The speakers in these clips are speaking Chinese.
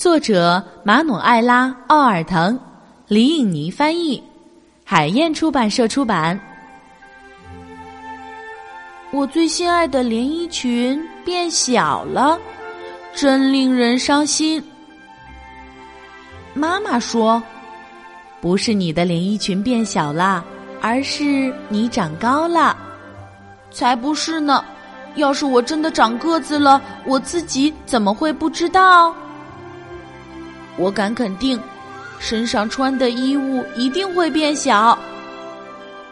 作者马努埃拉·奥尔滕，李颖妮翻译。海燕出版社出版。我最心爱的连衣裙变小了，真令人伤心。妈妈说：“不是你的连衣裙变小了，而是你长高了。”才不是呢！要是我真的长个子了，我自己怎么会不知道？我敢肯定。身上穿的衣物一定会变小。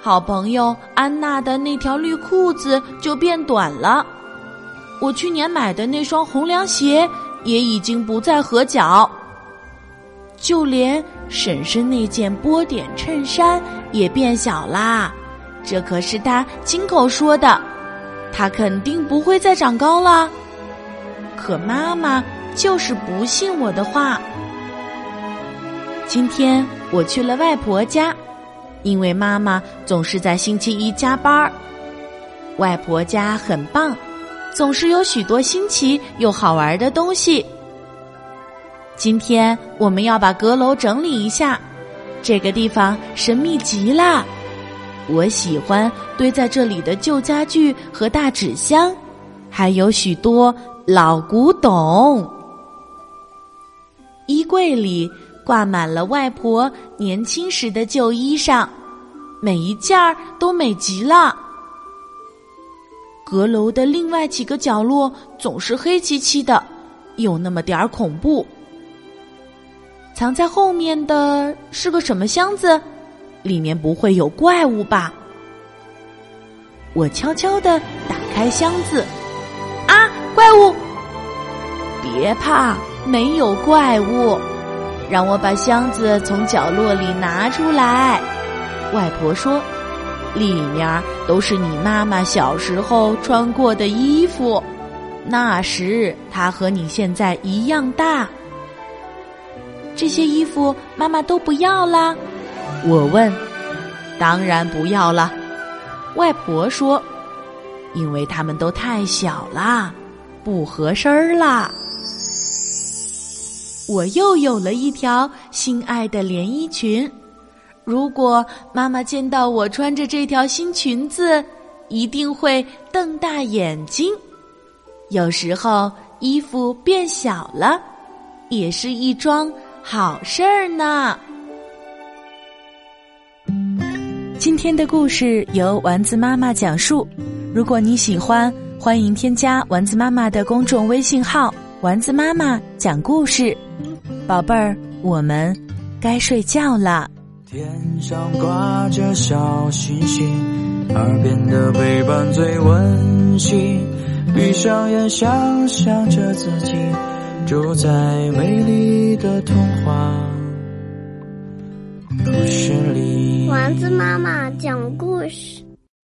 好朋友安娜的那条绿裤子就变短了。我去年买的那双红凉鞋也已经不再合脚。就连婶婶那件波点衬衫也变小啦。这可是她亲口说的。她肯定不会再长高了。可妈妈就是不信我的话。今天我去了外婆家，因为妈妈总是在星期一加班儿。外婆家很棒，总是有许多新奇又好玩的东西。今天我们要把阁楼整理一下，这个地方神秘极了。我喜欢堆在这里的旧家具和大纸箱，还有许多老古董。衣柜里。挂满了外婆年轻时的旧衣裳，每一件儿都美极了。阁楼的另外几个角落总是黑漆漆的，有那么点儿恐怖。藏在后面的是个什么箱子？里面不会有怪物吧？我悄悄的打开箱子，啊，怪物！别怕，没有怪物。让我把箱子从角落里拿出来，外婆说：“里面都是你妈妈小时候穿过的衣服，那时她和你现在一样大。这些衣服妈妈都不要啦？”我问：“当然不要了。”外婆说：“因为它们都太小啦，不合身儿啦。”我又有了一条心爱的连衣裙。如果妈妈见到我穿着这条新裙子，一定会瞪大眼睛。有时候衣服变小了，也是一桩好事儿呢。今天的故事由丸子妈妈讲述。如果你喜欢，欢迎添加丸子妈妈的公众微信号“丸子妈妈讲故事”。宝贝儿，我们该睡觉了。天上挂着小星星，耳边的陪伴最温馨。闭上眼，想象着自己住在美丽的童话故事里。丸子妈妈讲故事。